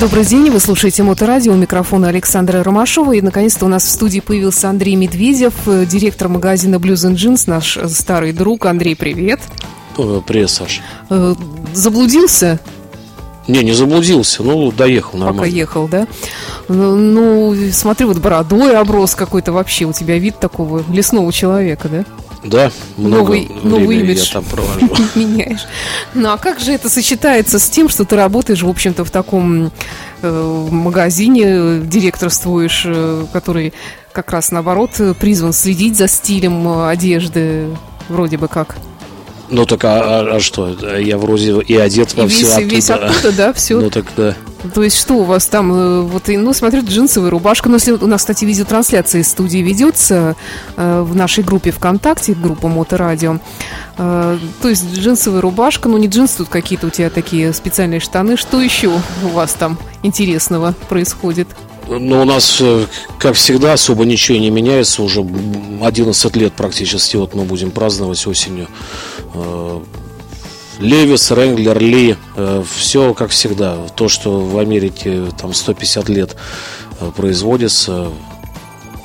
Добрый день, вы слушаете Моторадио, у микрофона Александра Ромашова. И, наконец-то, у нас в студии появился Андрей Медведев, э, директор магазина Blues and Jeans, наш э, старый друг. Андрей, привет. Привет, Саша. Э, заблудился? Не, не заблудился, ну, доехал нормально. Пока ехал, да? Ну, смотри, вот бородой оброс какой-то вообще. У тебя вид такого лесного человека, да? Да, много новый, новый имидж я там провожу. меняешь. Ну а как же это сочетается с тем, что ты работаешь, в общем-то, в таком э, магазине, директорствуешь, э, который как раз наоборот призван следить за стилем э, одежды, вроде бы как? Ну так а, а, а что? Я вроде и одет во и все весь, оттуда. весь оттуда, да, все. Ну так да. То есть что у вас там? э, Вот, ну, смотрю, джинсовая рубашка. Ну, если у нас, кстати, видеотрансляция из студии ведется э, в нашей группе ВКонтакте, группа Моторадио. Э, то есть джинсовая рубашка, ну, не джинсы, тут какие-то у тебя такие специальные штаны. Что еще у вас там интересного происходит? Ну, у нас, э, как всегда, особо ничего не меняется. Уже 11 лет практически вот мы будем праздновать осенью. Э, Левис, Ренглер, Ли, все как всегда. То, что в Америке там 150 лет э, производится,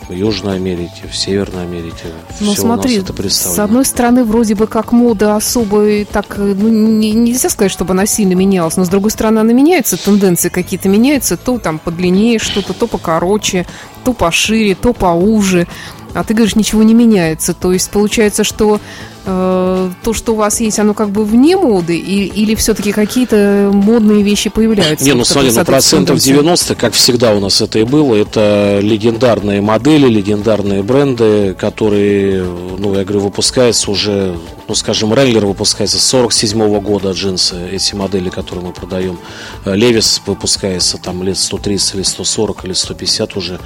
в Южной Америке, в Северной Америке. Ну, смотри, это с одной стороны, вроде бы как мода особо так, э, ну, не- нельзя сказать, чтобы она сильно менялась, но с другой стороны, она меняется, тенденции какие-то меняются, то там подлиннее что-то, то покороче, то пошире, то поуже. А ты говоришь, ничего не меняется. То есть получается, что э, то, что у вас есть, оно как бы вне моды, и- или все-таки какие-то модные вещи появляются? Не, ну смотри, ну процентов соответствуют 90, как всегда у нас это и было, это легендарные модели, легендарные бренды, которые, ну, я говорю, выпускаются уже, ну, скажем, Ренглер выпускается с 47 года джинсы, эти модели, которые мы продаем. Левис выпускается там лет 130 или 140 или 150 уже,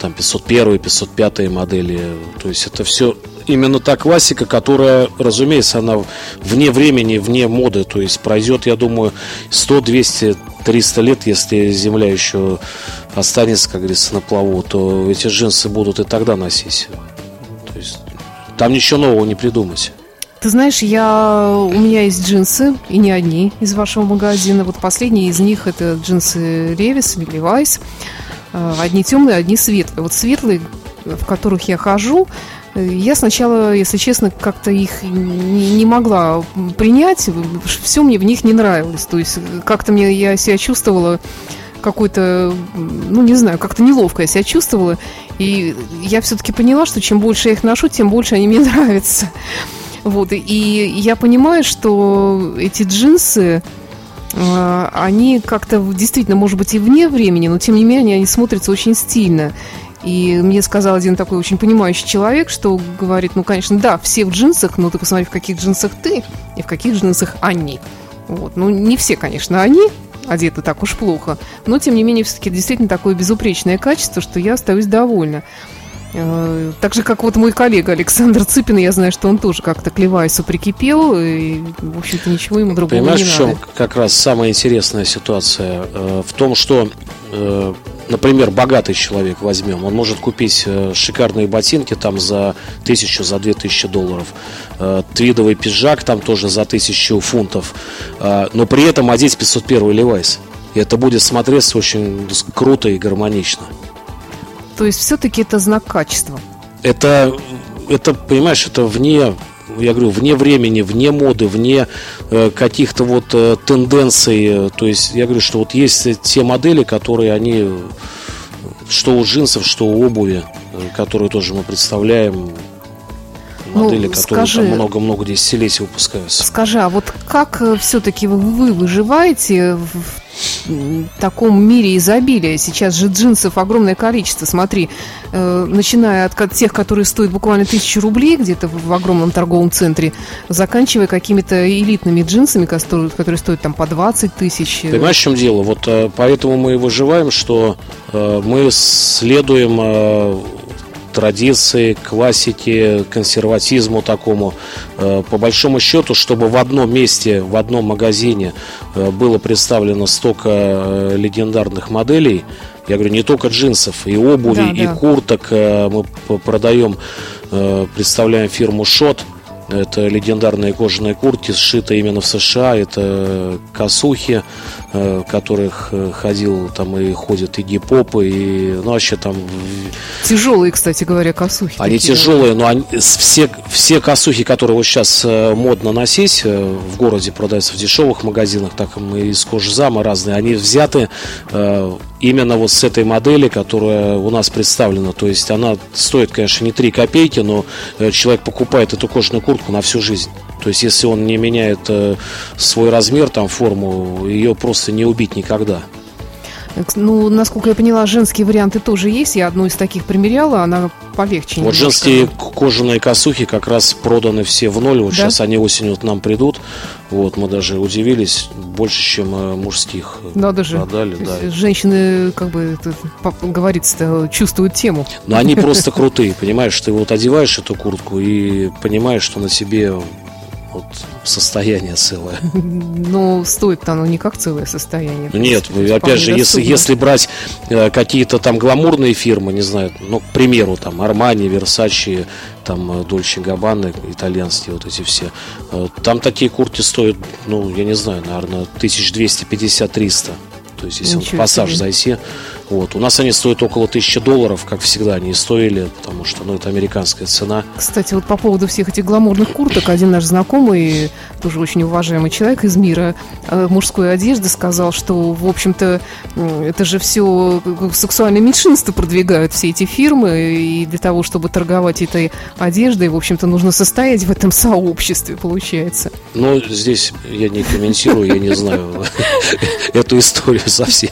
там 501, 505 модели. То есть это все именно та классика, которая, разумеется, она вне времени, вне моды. То есть пройдет, я думаю, 100, 200, 300 лет, если Земля еще останется, как говорится, на плаву, то эти джинсы будут и тогда носить. То есть там ничего нового не придумать. Ты знаешь, я у меня есть джинсы, и не одни из вашего магазина. Вот последние из них это джинсы Ревис или Levi's. Э, Одни темные, одни светлые. Вот светлые, в которых я хожу, я сначала, если честно, как-то их не, могла принять. Все мне в них не нравилось. То есть э, как-то мне я себя чувствовала какой-то, ну не знаю, как-то неловко я себя чувствовала. И я все-таки поняла, что чем больше я их ношу, тем больше они мне нравятся. Вот, и- я понимаю, что эти джинсы, они как-то действительно, может быть, и вне времени, но тем не менее они смотрятся очень стильно. И мне сказал один такой очень понимающий человек, что говорит, ну, конечно, да, все в джинсах, но ты посмотри, в каких джинсах ты и в каких джинсах они. Вот. Ну, не все, конечно, они одеты так уж плохо, но, тем не менее, все-таки действительно такое безупречное качество, что я остаюсь довольна. Э, Так же, как вот мой коллега Александр Цыпин, я знаю, что он тоже как-то к Левайсу прикипел, и, в общем-то, ничего ему другого Понимаешь, не в чем надо. как раз самая интересная ситуация? Э, В том, что, э, например, богатый человек возьмем, он может купить шикарные ботинки там за тысячу, за две тысячи долларов, твидовый пиджак там тоже за тысячу фунтов, но при этом одеть 501 Левайс. И это будет смотреться очень круто и гармонично. То есть все-таки это знак качества. это, это, понимаешь, это вне, я говорю, вне времени, вне моды, вне э, каких-то вот э, тенденций. Э, То есть я говорю, что вот есть э, те модели, которые они, э, что у джинсов, что у обуви, э, которые тоже мы представляем, Ну, модели, которые скажи- там много-много десятилетий выпускаются. Скажи, а вот как все-таки вы выживаете в таком мире изобилия? Сейчас же джинсов огромное количество. Смотри, э, начиная от тех, которые стоят буквально тысячу рублей где-то в, в огромном торговом центре, заканчивая какими-то элитными джинсами, которые, которые стоят там по 20 тысяч. Понимаешь, в чем дело? Вот э, поэтому мы и выживаем, что э, мы следуем э, традиции, классике, консерватизму такому. Э, по большому счету, чтобы в одном месте, в одном магазине э, было представлено столько э, легендарных моделей, я говорю, не только джинсов, и обуви, Да, и да. курток. э, Мы продаем, представляем фирму Шот. Это легендарные кожаные куртки, сшитые именно в США. Это косухи, э, которых э, ходил там и ходят и гип-поп, и ну, вообще там... Тяжелые, кстати говоря, косухи. Они такие, тяжелые, но они, все, все косухи, которые вот сейчас модно носить, в городе продаются в дешевых магазинах, так и из кожзама разные, они взяты именно вот с этой модели, которая у нас представлена. То есть она стоит, конечно, не 3 копейки, но человек покупает эту кожаную куртку на всю жизнь. То есть, если он не меняет э, свой размер, там, форму, ее просто не убить никогда. Ну, насколько я поняла, женские варианты тоже есть. Я одну из таких примеряла, она полегче. Вот немножко. женские кожаные косухи как раз проданы все в ноль. Вот да? сейчас они осенью вот нам придут. Вот мы даже удивились больше, чем э, мужских Надо же. продали. Да. Женщины, как бы это, говорится, чувствуют тему. Но они просто крутые, понимаешь? Ты вот одеваешь эту куртку и понимаешь, что на себе вот состояние целое. Ну, стоит оно не как целое состояние. Нет, опять же, если, если брать э, какие-то там гламурные фирмы, не знаю, ну, к примеру, там, Армани, Версачи, там, Дольче Габбаны, итальянские вот эти все, э, там такие куртки стоят, ну, я не знаю, наверное, 1250-300. То есть, если Ничего в пассаж себе. зайти, вот. У нас они стоят около тысячи долларов, как всегда они и стоили, потому что ну, это американская цена. Кстати, вот по поводу всех этих гламурных курток, один наш знакомый, тоже очень уважаемый человек из мира э, мужской одежды, сказал, что, в общем-то, это же все сексуальное меньшинство продвигают все эти фирмы, и для того, чтобы торговать этой одеждой, в общем-то, нужно состоять в этом сообществе, получается. Ну, здесь я не комментирую, я не знаю эту историю совсем.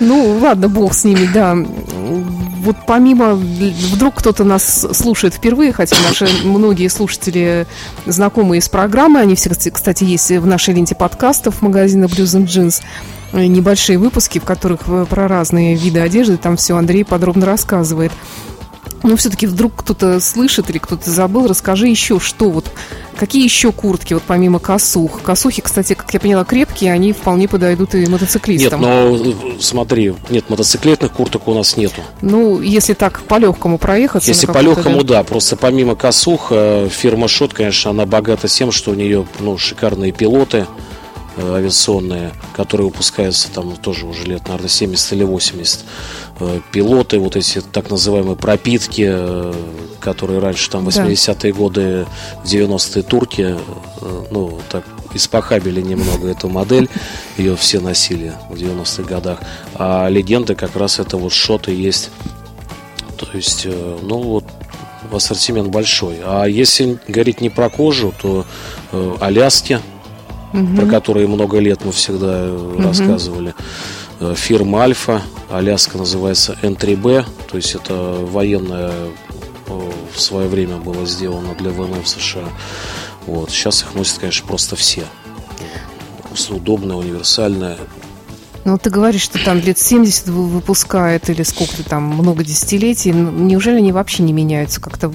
Ну, ладно, бог с ними, да. Вот помимо, вдруг кто-то нас слушает впервые, хотя наши многие слушатели знакомые с программой, они все, кстати, есть в нашей ленте подкастов магазина Blues and Jeans, небольшие выпуски, в которых про разные виды одежды, там все Андрей подробно рассказывает. Но все-таки вдруг кто-то слышит или кто-то забыл, расскажи еще, что вот, какие еще куртки, вот помимо косух. Косухи, кстати, как я поняла, крепкие, они вполне подойдут и мотоциклистам. Нет, но смотри, нет, мотоциклетных курток у нас нету. Ну, если так по-легкому проехаться. Если по-легкому, да. просто помимо косух, э, фирма Шот, конечно, она богата тем, что у нее ну, шикарные пилоты, Э, авиационные, которые выпускаются там тоже уже лет, наверное, 70 или 80. Э, пилоты, вот эти так называемые пропитки, э, которые раньше там 80-е годы, 90-е турки, ну, так испохабили немного эту модель, ее все носили в 90-х годах. А легенды как раз это вот шоты есть. То есть, ну вот ассортимент большой. А если говорить не про кожу, то э, Аляски, угу. про которые много лет мы всегда угу. рассказывали. Э, фирма Альфа, Аляска называется N3B, то есть это военная э, в свое время было сделано для ВМФ США. Вот. Сейчас их носят, конечно, просто все. Удобная, универсальная. Ну, ты говоришь, что там лет 70 выпускают или сколько-то там, много десятилетий. Неужели они вообще не меняются? Как-то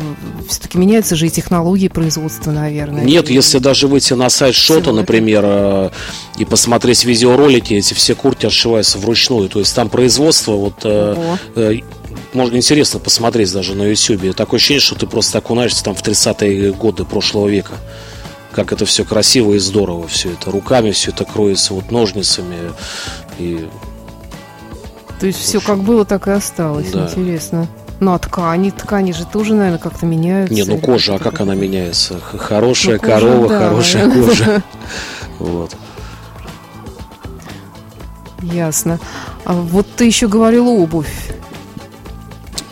все-таки меняются же и технологии производства, наверное. Нет, и... если даже выйти на сайт Шота, например, э, и посмотреть видеоролики, эти все куртки отшиваются вручную. То есть там производство вот... Э, Ого. Э, можно интересно посмотреть даже на YouTube. Такое ощущение, что ты просто окунаешься там в 30-е годы прошлого века как это все красиво и здорово, все это руками, все это кроется вот ножницами и. То есть все как было, так и осталось. Да. Интересно. Ну, а ткани, ткани же тоже, наверное, как-то меняются. Не, ну кожа, а как она меняется? Хорошая ну, кожа, корова, да. хорошая кожа. Вот. Ясно. А вот ты еще говорил обувь.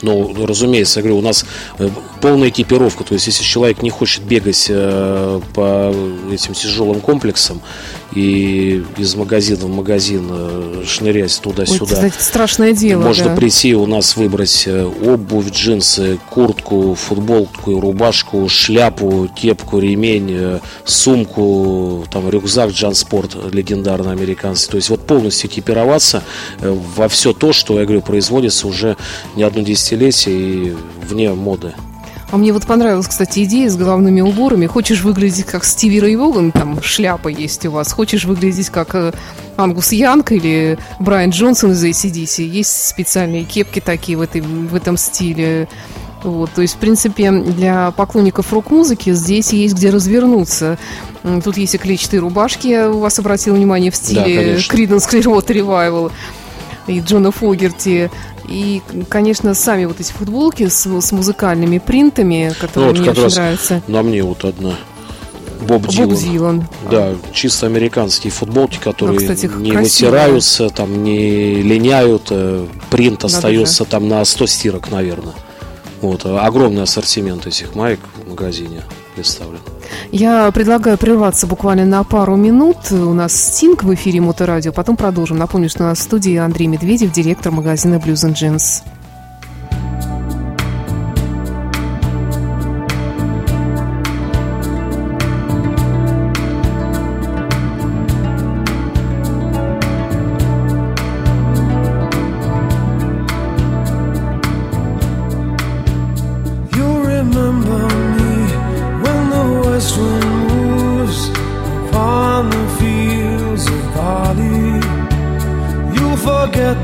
Ну, разумеется, я говорю, у нас э, полная экипировка. То есть, если человек не хочет бегать э, по этим тяжелым комплексам и из магазина в магазин э, шнырять туда-сюда. Ой, страшное дело. Можно да. прийти у нас выбрать обувь, джинсы, куртку, футболку, рубашку, шляпу, кепку, ремень, сумку, там рюкзак Джанспорт легендарный американский. То есть вот полностью экипироваться во все то, что, я говорю, производится уже не одно десятилетие десятилетия и вне моды. А мне вот понравилась, кстати, идея с головными уборами. Хочешь выглядеть как Стиви Рэй Воган, там шляпа есть у вас. Хочешь выглядеть как э, Ангус Янг или Брайан Джонсон из ACDC. Есть специальные кепки такие в, этой, в этом стиле. Вот, то есть, в принципе, для поклонников рок-музыки здесь есть где развернуться. Тут есть и клетчатые рубашки, я у вас обратил внимание, в стиле да, Creedence Clearwater Revival и Джона Фогерти. И, конечно, сами вот эти футболки с, с музыкальными принтами, которые ну, вот мне очень раз нравятся. На мне вот одна. Боб, Боб Дилан. Дилан. Да, чисто американские футболки, которые ну, кстати, не красиво. вытираются, там не линяют, э, принт Надо остается же. там на 100 стирок, наверное. Вот, огромный ассортимент этих маек в магазине представлен. Я предлагаю прерваться буквально на пару минут. У нас Стинг в эфире Моторадио. Потом продолжим. Напомню, что у нас в студии Андрей Медведев, директор магазина Blues and Jeans.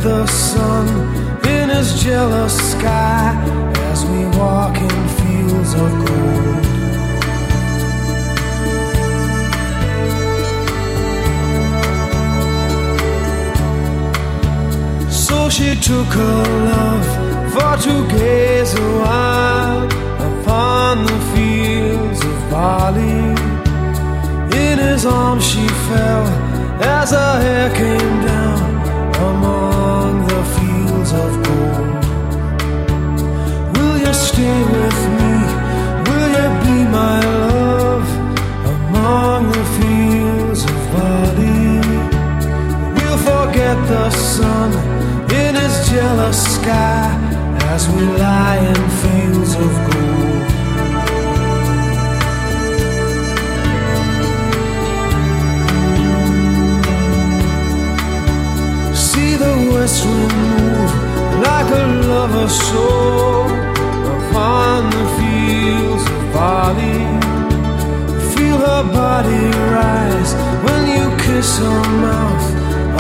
the sun in his jealous sky as we walk in fields of gold. So she took her love for to gaze awhile upon the fields of Bali. In his arms she fell as her hair came down. stay with me? Will you be my love among the fields of body? We'll forget the sun in his jealous sky as we lie in fields of gold. See the west wind move like a lover's soul on the fields of Bali. Feel her body rise when you kiss her mouth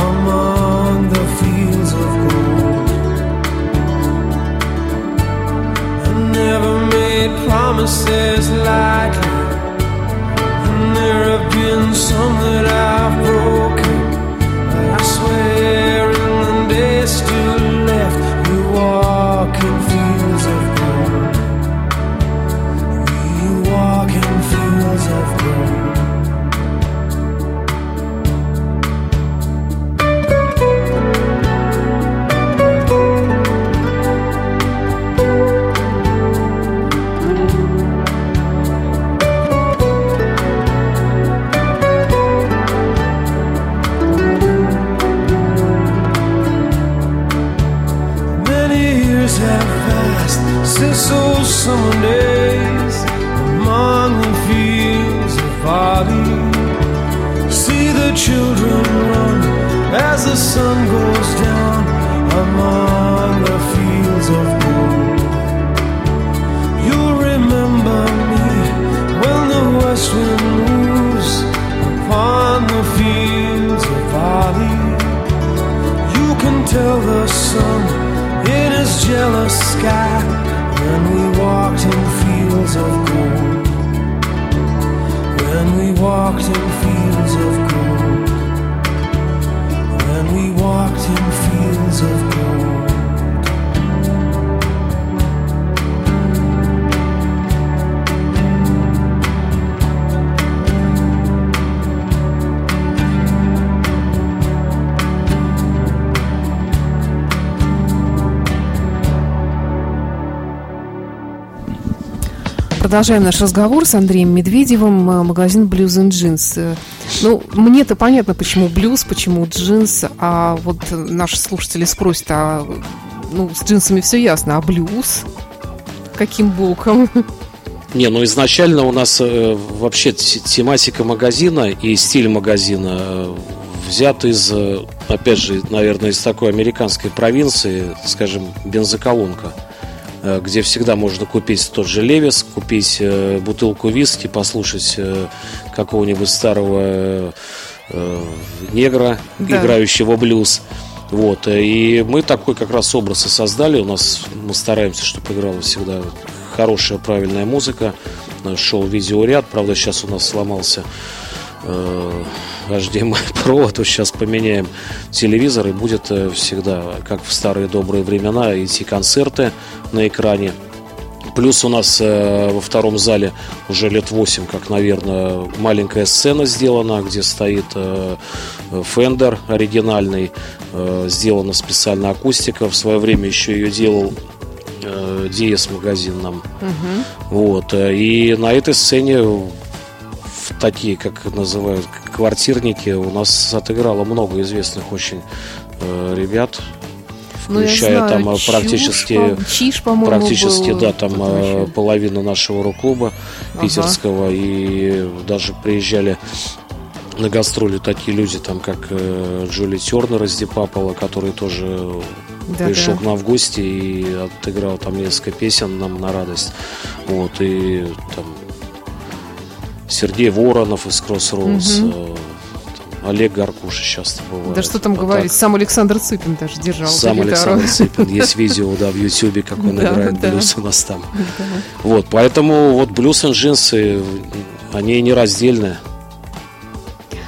among the fields of gold. I never made promises lightly, and there have been some that I've broken. last week. Продолжаем наш разговор с Андреем Медведевым, э, магазин Blues and Jeans. Э, ну, мне-то понятно, почему блюз, почему джинс, а вот наши слушатели спросят, а ну, с джинсами все ясно, а блюз? Каким боком? Не, ну изначально у нас э, вообще тематика магазина и стиль магазина э, взят из, э, опять же, наверное, из такой американской провинции, скажем, бензоколонка. Э, где всегда можно купить тот же Левис, купить э, бутылку виски, послушать э, какого-нибудь старого негра, да. играющего блюз. Вот, и мы такой как раз образ и создали. У нас мы стараемся, чтобы играла всегда хорошая, правильная музыка. Шел видеоряд, правда, сейчас у нас сломался э, HDMI провод, то сейчас поменяем телевизор и будет э, всегда, как в старые добрые времена, идти концерты на экране. Плюс у нас э, во втором зале уже лет 8, как, наверное, маленькая сцена сделана, где стоит э, Fender оригинальный. Э, сделана специально акустика. В свое время еще ее делал э, DS магазин нам. Угу. Вот. И на этой сцене такие, как называют, квартирники, у нас отыграло много известных очень э, ребят ну, включая знаю, там Чушь, практически, Чиш, практически, был, да, там э, половина нашего рок-клуба ага. питерского, и даже приезжали на гастроли такие люди, там как э, Джоли Тернер из Дипапола, который тоже да, пришел да. к нам в гости и отыграл там несколько песен нам на радость. Вот, и там Сергей Воронов из Кроссроудс, угу. Олег Гаркуша часто бывает. Да что там вот говорить, так. сам Александр Цыпин даже держал Сам Александр Цыпин. Есть видео, да, в Ютьюбе, как он играет блюз у нас там. Вот, поэтому вот блюз и джинсы, они нераздельны.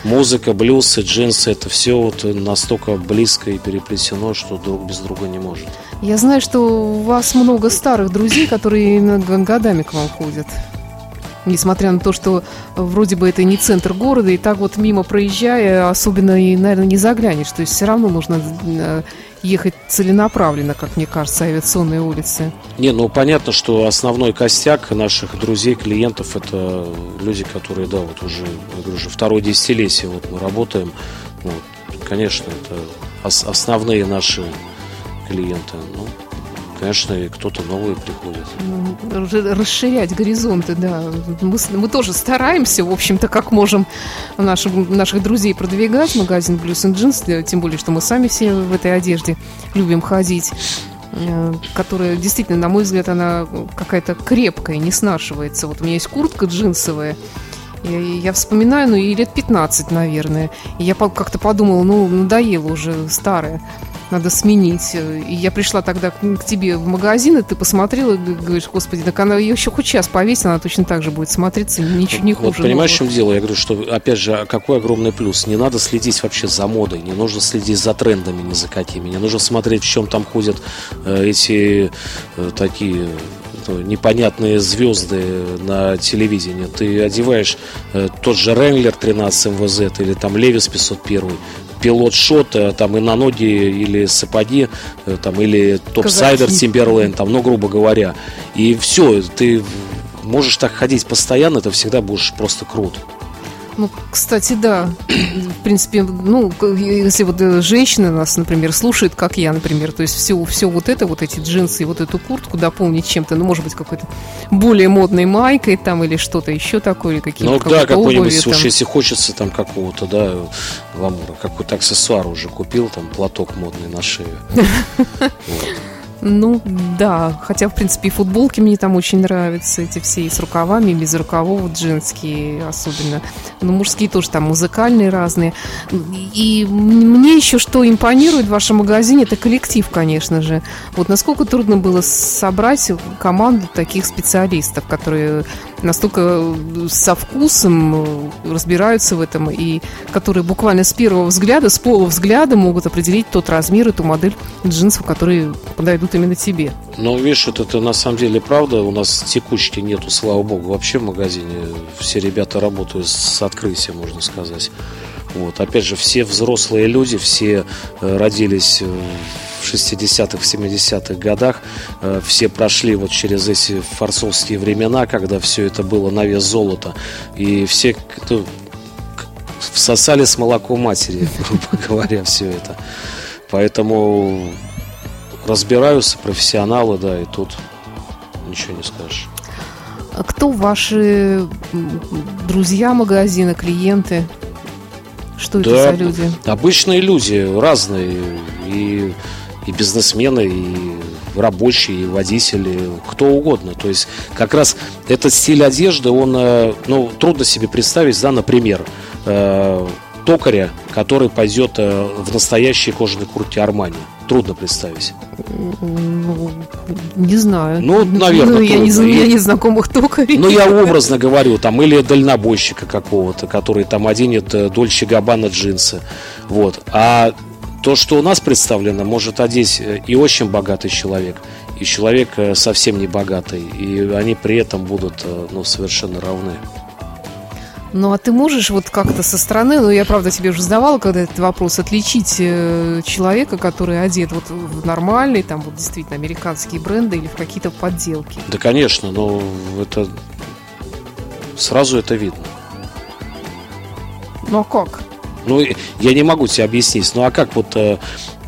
Музыка, блюз и джинсы, это все вот настолько близко и переплетено, что друг без друга не может. Я знаю, что у вас много старых друзей, которые годами к вам ходят несмотря на то, что вроде бы это не центр города, и так вот мимо проезжая, особенно и, наверное, не заглянешь. То есть все равно нужно э, ехать целенаправленно, как мне кажется, авиационные улицы. Не, ну понятно, что основной костяк наших друзей, клиентов, это люди, которые, да, вот уже, я говорю, уже второе десятилетие вот мы работаем. Вот, конечно, это основные наши клиенты. Ну, конечно, и кто-то новый приходит. Ну, расширять горизонты, да. Мы, мы тоже стараемся, в общем-то, как можем наших, наших друзей продвигать, магазин Blues and Jeans, тем более, что мы сами все в этой одежде любим ходить э, которая действительно, на мой взгляд, она какая-то крепкая, не снашивается. Вот у меня есть куртка джинсовая, я, я вспоминаю, ну, и лет 15, наверное. И я как-то подумала, ну, надоело уже старая надо сменить. И я пришла тогда к тебе в магазин, и ты посмотрела, и говоришь, господи, так она ее еще хоть час повесит, она точно так же будет смотреться, ничего не хуже. Вот понимаешь, в чем дело? Я говорю, что, опять же, какой огромный плюс. Не надо следить вообще за модой, не нужно следить за трендами ни за какими, не нужно смотреть, в чем там ходят э, эти э, такие непонятные звезды на телевидении. Ты одеваешь э, тот же Ренглер 13 МВЗ или там Левис 501, пилот Schott э, там и на ноги или сапоги э, там или топ-сайдер Timberland там ну грубо говоря. И все ты можешь так ходить постоянно это всегда будешь просто крут ну, кстати, да. В принципе, ну, если вот э, женщина нас, например, слушает, как я, например, то есть все, все вот это, вот эти джинсы и вот эту куртку дополнить чем-то, ну, может быть, какой-то более модной майкой там или что-то еще такое, или какие-то Ну, да, какой-нибудь, слушай, если хочется там какого-то, да, гламура, какой-то аксессуар уже купил, там, платок модный на шею. Ну, да. Хотя, в принципе, и футболки мне там очень нравятся. Эти все и с рукавами, и без рукавов, женские особенно. Но мужские тоже там музыкальные разные. И мне еще что импонирует в вашем магазине, это коллектив, конечно же. Вот насколько трудно было собрать команду таких специалистов, которые настолько со вкусом разбираются в этом и которые буквально с первого взгляда, с полувзгляда могут определить тот размер, эту модель джинсов, которые подойдут именно тебе. Ну, видишь, вот это на самом деле правда. У нас текучки нету, слава богу, вообще в магазине. Все ребята работают с открытия, можно сказать. Вот. Опять же, все взрослые люди, все э, родились в 60-х, 70-х годах. Э, все прошли вот через эти форсовские времена, когда все это было на вес золота. И все кто всосали с молоком матери, грубо говоря, все это. Поэтому разбираются профессионалы, да, и тут ничего не скажешь. А кто ваши друзья магазина, клиенты? Что да, это за люди? Обычные люди, разные. И, и бизнесмены, и рабочие, и водители, кто угодно. То есть как раз этот стиль одежды, он, э, ну, трудно себе представить, да, например, э, токаря, который пойдет э, в настоящей кожаной куртке Армани? Трудно представить. Ну, не знаю. Ну, наверное, ну, я, не, И- нет знакомых токарей. Ну, я образно говорю, там, или дальнобойщика какого-то, который там оденет э, Дольче Габбана джинсы. Вот. А то, что у нас представлено, может одеть э, и очень богатый человек, и человек э, совсем не богатый. И они при этом будут ну, совершенно равны. Ну, а ты можешь вот как-то со стороны, ну, я, правда, тебе уже задавала, когда этот вопрос, отличить э, человека, который одет вот в нормальный, там, вот действительно, американские бренды или в какие-то подделки? Да, конечно, но это сразу это видно. Ну, а как? Ну, я не могу тебе объяснить. Ну, а как вот, э,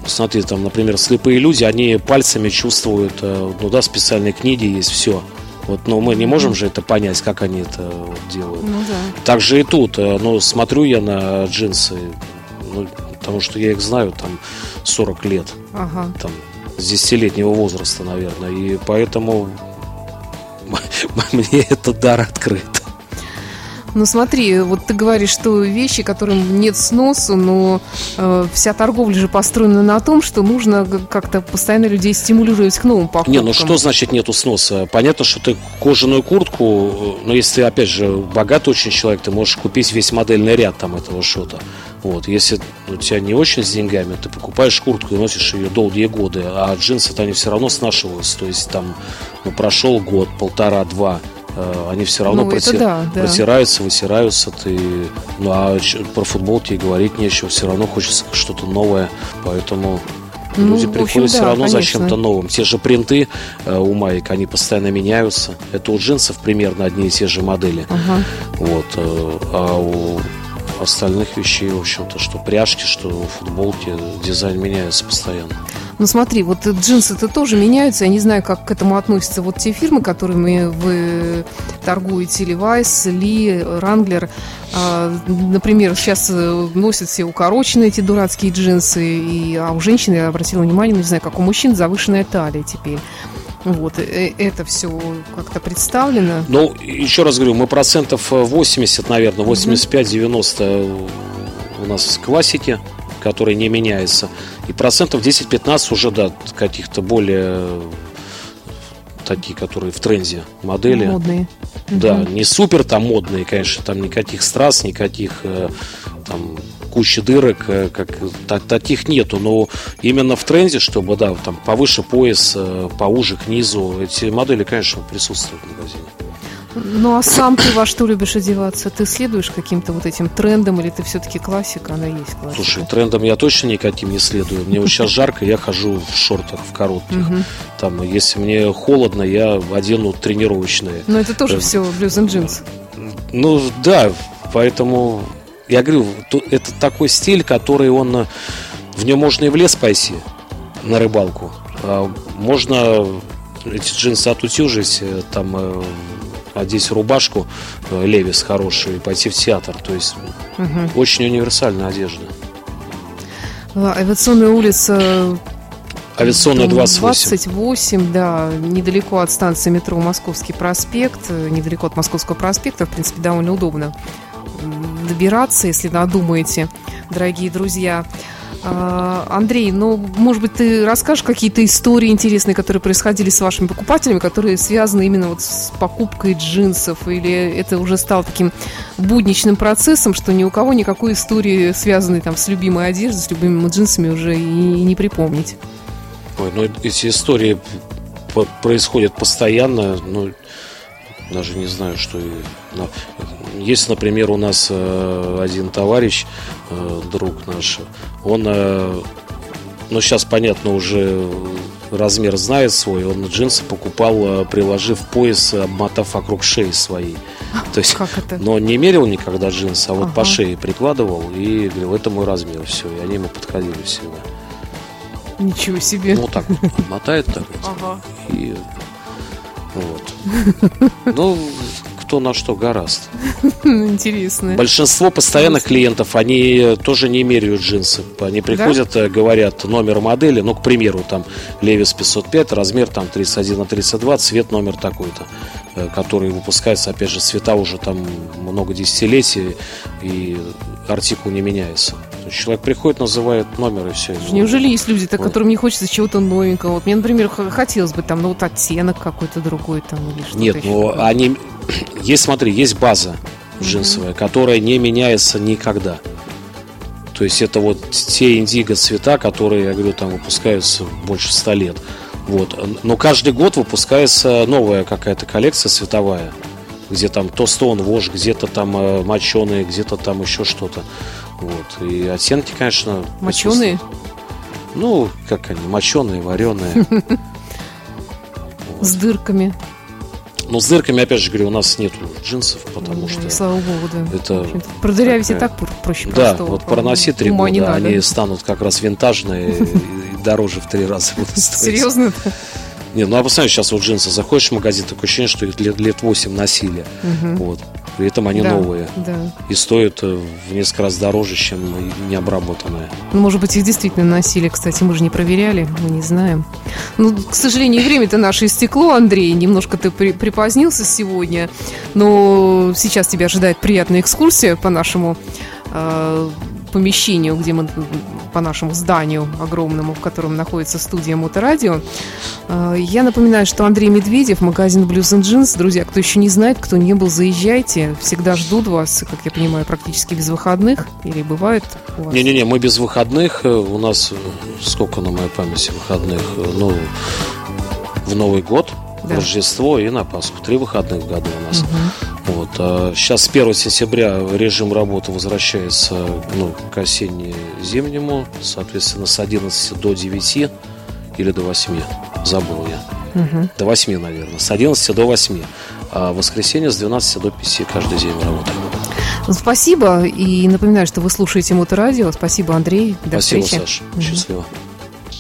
смотри, там, например, слепые люди, они пальцами чувствуют, э, ну да, специальные книги есть, все. Вот, но мы не можем же это понять, как они это вот делают. Ну, да. Так же и тут, э, ну, смотрю я на джинсы, ну, потому что я их знаю, там, 40 лет, Ага. там, с 10-летнего возраста, наверное, и поэтому мне этот дар открыт. Ну смотри, вот ты говоришь, что вещи, которым нет сносу, но э, вся торговля же построена на том, что нужно как-то постоянно людей стимулировать к новым покупкам. Не, ну что значит нету сноса? Понятно, что ты кожаную куртку, э, но если ты, опять же, богатый очень человек, ты можешь купить весь модельный ряд там этого что-то. Вот, если у тебя не очень с деньгами, ты покупаешь куртку и носишь ее долгие годы, а джинсы-то они все равно снашиваются. То есть там ну, прошел год, полтора, два, они все равно Ну, проти- да, да. протираются, вытираются. Ты... Ну а про футбол тебе говорить нечего, все равно хочется что-то новое. Поэтому Ну, Люди в общем, приходят все да, равно за конечно. чем-то новым. Те же принты э, у маек, они постоянно меняются. Это у джинсов примерно одни и те же модели. Ага. Вот. э, а у остальных вещей, в общем-то, что пряжки, что футболки, дизайн меняется постоянно. Ну смотри, вот джинсы-то тоже меняются. Я не знаю, как к этому относятся вот те фирмы, которыми вы торгуете, Levi's, Ли, Wrangler. А, например, сейчас э, носят все укороченные эти дурацкие джинсы, и, а у женщин, я обратила внимание, ну, не знаю, как у мужчин, завышенная талия теперь. Вот, э, это все как-то представлено. Ну, еще раз говорю, мы процентов 80, наверное, 85-90 у нас в классике, который не меняется. И процентов 10-15 уже, да, каких-то более такие, которые в тренде модели. Модные. Да, Мгм. не супер там модные, конечно, там никаких страз, никаких э, там кучи дырок, э, как та- таких нету, но именно в тренде, чтобы, да, там повыше пояс, э, поуже к низу, эти модели, конечно, присутствуют в магазине. Ну а сам ты во что любишь одеваться? Ты следуешь каким-то вот этим трендам или ты все-таки классика, она есть классика? Слушай, трендом я точно никаким не следую. Мне вот сейчас жарко, я хожу в шортах, в коротких. Там, если мне холодно, я одену тренировочные. Но это тоже Э, все блюз джинс. Ну да, поэтому я говорю, это такой стиль, который он э, в нем можно и в лес пойти на рыбалку. А можно эти джинсы отутюжить, э, там одеть рубашку э, Левис хороший и пойти в театр. То есть Мгм. очень универсальная одежда. Авиационная улица Авиационная дом 28. 28, да, недалеко от станции метро Московский проспект, э, недалеко от Московского проспекта, в принципе, довольно удобно добираться, если надумаете, дорогие друзья. А, Андрей, ну, может быть, ты расскажешь какие-то истории интересные, которые происходили с вашими покупателями, которые связаны именно вот с покупкой джинсов, или это уже стало таким будничным процессом, что ни у кого никакой истории, связанной там с любимой одеждой, с любимыми джинсами уже и не припомнить. Ой, ну эти истории происходят постоянно, ну даже не знаю, что Есть, например, у нас э, один товарищ, э, друг наш, он, э, ну сейчас понятно уже размер знает свой, он джинсы покупал, приложив пояс, обмотав вокруг шеи своей. То есть, Как это? но не мерил никогда джинсы, а вот по Ага. шее прикладывал и говорил, это мой размер, все, и они ему подходили всегда. Ничего себе. Ну, так вот мотает так вот. Ага. И вот. Ну, кто на что гораст. Интересно. Большинство постоянных клиентов, они тоже не меряют джинсы. Они приходят, э, говорят номер модели, ну, к примеру, там Levi's 505, размер там 31 на 32, цвет номер такой-то, э, который выпускается, опять же, цвета уже там много десятилетий, и артикул не меняется. То есть человек приходит, называет номер и все. Неужели есть люди-то, вот. которым не хочется чего-то новенького? Вот мне, например, хотелось бы там, ну, вот оттенок какой-то другой там или что-то Нет, ну, они... Есть, смотри, есть база джинсовая, mm-hmm. которая не меняется никогда. То есть это вот те индиго цвета, которые, я говорю, там выпускаются больше ста лет. Вот. Но каждый год выпускается новая какая-то коллекция цветовая, где там то стон вож, где-то там э, моченые, где-то там еще что-то. Вот. И оттенки, конечно... Моченые? Ну, как они, моченые, вареные. С дырками. Ну, с дырками, опять же говорю, у нас нет джинсов, потому ну, что... Слава богу, да. Это Продырявить и так проще Да, вот проноси три года, они станут как раз винтажные и дороже в три раза будут стоить. Серьезно? Нет, ну а посмотри, сейчас вот джинсы заходишь в магазин, такое ощущение, что их лет, лет 8 носили. Угу. Вот. При этом они да, новые. Да. И стоят э, в несколько раз дороже, чем необработанные. Ну, может быть, их действительно носили, кстати, мы же не проверяли, мы не знаем. Ну, к сожалению, время-то наше истекло, Андрей. Немножко ты при, припозднился сегодня. Но сейчас тебя ожидает приятная экскурсия по нашему э, помещению, где мы по нашему зданию огромному, в котором находится студия Моторадио. А, я напоминаю, что Андрей Медведев, магазин Blues and Jeans. Друзья, кто еще не знает, кто не был, заезжайте. Всегда ждут вас, как я понимаю, практически без выходных. Или бывает у вас? Не-не-не, мы без выходных. У нас э, сколько на моей памяти выходных? Ну, в Новый год, да. Рождество и на Пасху. Три выходных в году у нас. Угу. Вот. А сейчас с 1 сентября режим работы возвращается ну, к осенне-зимнему, соответственно, с 11 до 9 или до 8. Забыл я. Угу. До 8, наверное. С 11 до 8. А воскресенье с 12 до 5 каждый день мы работаем. Спасибо. И напоминаю, что вы слушаете Моторадио. Спасибо, Андрей. До Спасибо, встречи. Саша. Угу. Счастливо.